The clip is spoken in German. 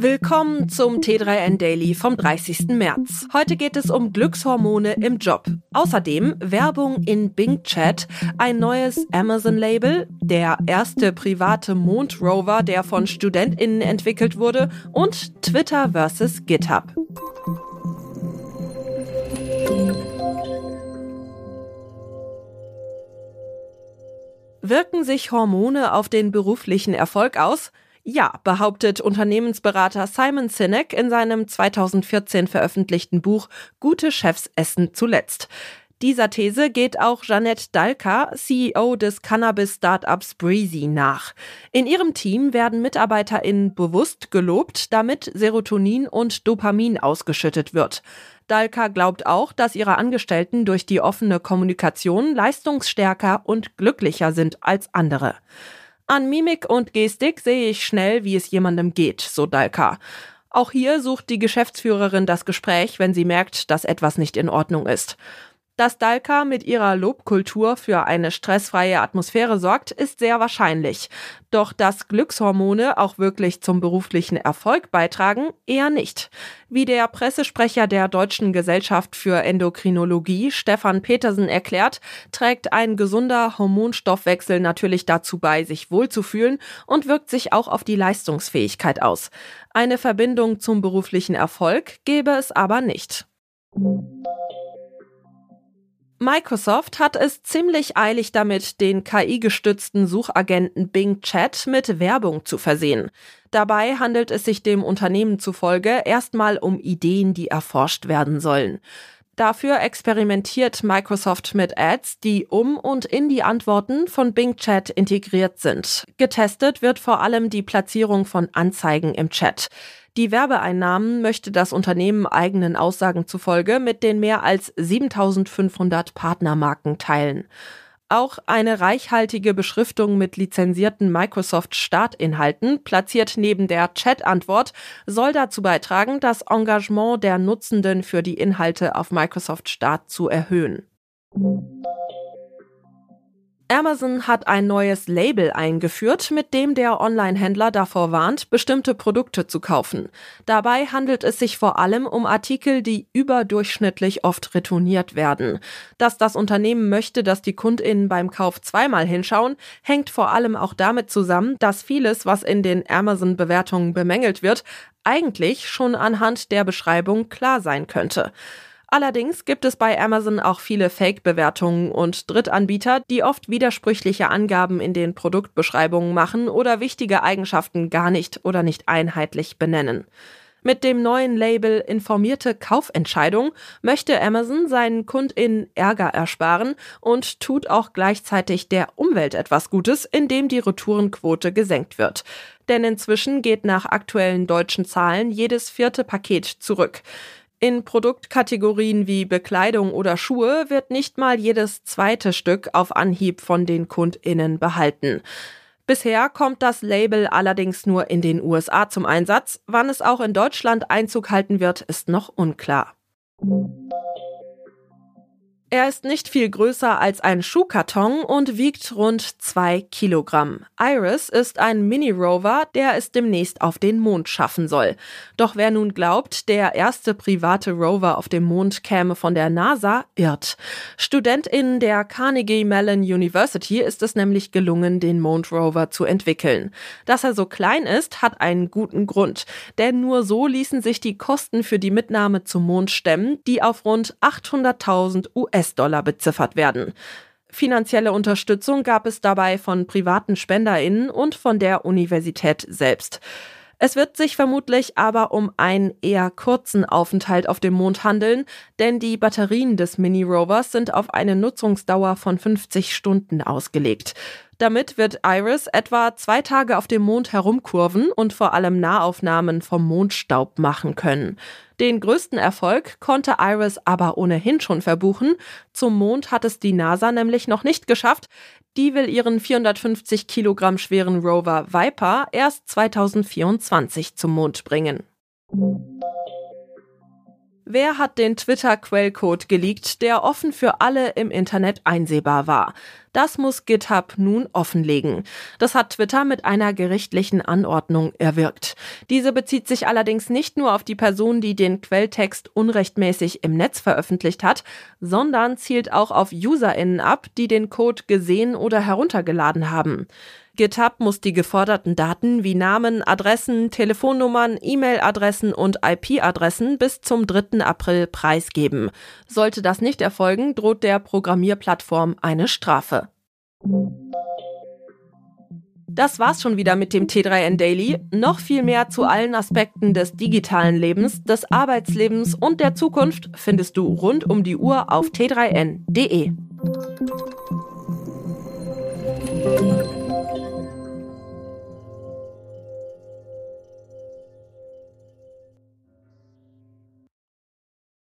Willkommen zum T3N Daily vom 30. März. Heute geht es um Glückshormone im Job. Außerdem Werbung in Bing Chat, ein neues Amazon-Label, der erste private Mondrover, der von StudentInnen entwickelt wurde und Twitter versus GitHub. Wirken sich Hormone auf den beruflichen Erfolg aus? Ja, behauptet Unternehmensberater Simon Sinek in seinem 2014 veröffentlichten Buch Gute Chefs essen zuletzt. Dieser These geht auch Jeanette Dalka, CEO des Cannabis-Startups Breezy, nach. In ihrem Team werden MitarbeiterInnen bewusst gelobt, damit Serotonin und Dopamin ausgeschüttet wird. Dalka glaubt auch, dass ihre Angestellten durch die offene Kommunikation leistungsstärker und glücklicher sind als andere. An Mimik und Gestik sehe ich schnell, wie es jemandem geht, so Dalka. Auch hier sucht die Geschäftsführerin das Gespräch, wenn sie merkt, dass etwas nicht in Ordnung ist. Dass Dalka mit ihrer Lobkultur für eine stressfreie Atmosphäre sorgt, ist sehr wahrscheinlich. Doch dass Glückshormone auch wirklich zum beruflichen Erfolg beitragen, eher nicht. Wie der Pressesprecher der Deutschen Gesellschaft für Endokrinologie, Stefan Petersen, erklärt, trägt ein gesunder Hormonstoffwechsel natürlich dazu bei, sich wohlzufühlen und wirkt sich auch auf die Leistungsfähigkeit aus. Eine Verbindung zum beruflichen Erfolg gäbe es aber nicht. Microsoft hat es ziemlich eilig damit, den KI-gestützten Suchagenten Bing Chat mit Werbung zu versehen. Dabei handelt es sich dem Unternehmen zufolge erstmal um Ideen, die erforscht werden sollen. Dafür experimentiert Microsoft mit Ads, die um und in die Antworten von Bing Chat integriert sind. Getestet wird vor allem die Platzierung von Anzeigen im Chat. Die Werbeeinnahmen möchte das Unternehmen eigenen Aussagen zufolge mit den mehr als 7500 Partnermarken teilen. Auch eine reichhaltige Beschriftung mit lizenzierten Microsoft-Startinhalten platziert neben der Chat-Antwort soll dazu beitragen, das Engagement der Nutzenden für die Inhalte auf Microsoft Start zu erhöhen. Amazon hat ein neues Label eingeführt, mit dem der Online-Händler davor warnt, bestimmte Produkte zu kaufen. Dabei handelt es sich vor allem um Artikel, die überdurchschnittlich oft retourniert werden. Dass das Unternehmen möchte, dass die Kundinnen beim Kauf zweimal hinschauen, hängt vor allem auch damit zusammen, dass vieles, was in den Amazon-Bewertungen bemängelt wird, eigentlich schon anhand der Beschreibung klar sein könnte. Allerdings gibt es bei Amazon auch viele Fake-Bewertungen und Drittanbieter, die oft widersprüchliche Angaben in den Produktbeschreibungen machen oder wichtige Eigenschaften gar nicht oder nicht einheitlich benennen. Mit dem neuen Label Informierte Kaufentscheidung möchte Amazon seinen KundInnen Ärger ersparen und tut auch gleichzeitig der Umwelt etwas Gutes, indem die Retourenquote gesenkt wird. Denn inzwischen geht nach aktuellen deutschen Zahlen jedes vierte Paket zurück. In Produktkategorien wie Bekleidung oder Schuhe wird nicht mal jedes zweite Stück auf Anhieb von den Kundinnen behalten. Bisher kommt das Label allerdings nur in den USA zum Einsatz. Wann es auch in Deutschland Einzug halten wird, ist noch unklar. Er ist nicht viel größer als ein Schuhkarton und wiegt rund zwei Kilogramm. Iris ist ein Mini-Rover, der es demnächst auf den Mond schaffen soll. Doch wer nun glaubt, der erste private Rover auf dem Mond käme von der NASA, irrt. StudentInnen der Carnegie Mellon University ist es nämlich gelungen, den Mondrover zu entwickeln. Dass er so klein ist, hat einen guten Grund. Denn nur so ließen sich die Kosten für die Mitnahme zum Mond stemmen, die auf rund 800.000 US US-Dollar beziffert werden. Finanzielle Unterstützung gab es dabei von privaten SpenderInnen und von der Universität selbst. Es wird sich vermutlich aber um einen eher kurzen Aufenthalt auf dem Mond handeln, denn die Batterien des Mini-Rovers sind auf eine Nutzungsdauer von 50 Stunden ausgelegt. Damit wird Iris etwa zwei Tage auf dem Mond herumkurven und vor allem Nahaufnahmen vom Mondstaub machen können. Den größten Erfolg konnte Iris aber ohnehin schon verbuchen. Zum Mond hat es die NASA nämlich noch nicht geschafft. Die will ihren 450 Kilogramm schweren Rover Viper erst 2024 zum Mond bringen. Wer hat den Twitter-Quellcode geleakt, der offen für alle im Internet einsehbar war? Das muss GitHub nun offenlegen. Das hat Twitter mit einer gerichtlichen Anordnung erwirkt. Diese bezieht sich allerdings nicht nur auf die Person, die den Quelltext unrechtmäßig im Netz veröffentlicht hat, sondern zielt auch auf UserInnen ab, die den Code gesehen oder heruntergeladen haben. GitHub muss die geforderten Daten wie Namen, Adressen, Telefonnummern, E-Mail-Adressen und IP-Adressen bis zum 3. April preisgeben. Sollte das nicht erfolgen, droht der Programmierplattform eine Strafe. Das war's schon wieder mit dem T3N Daily. Noch viel mehr zu allen Aspekten des digitalen Lebens, des Arbeitslebens und der Zukunft findest du rund um die Uhr auf t3n.de.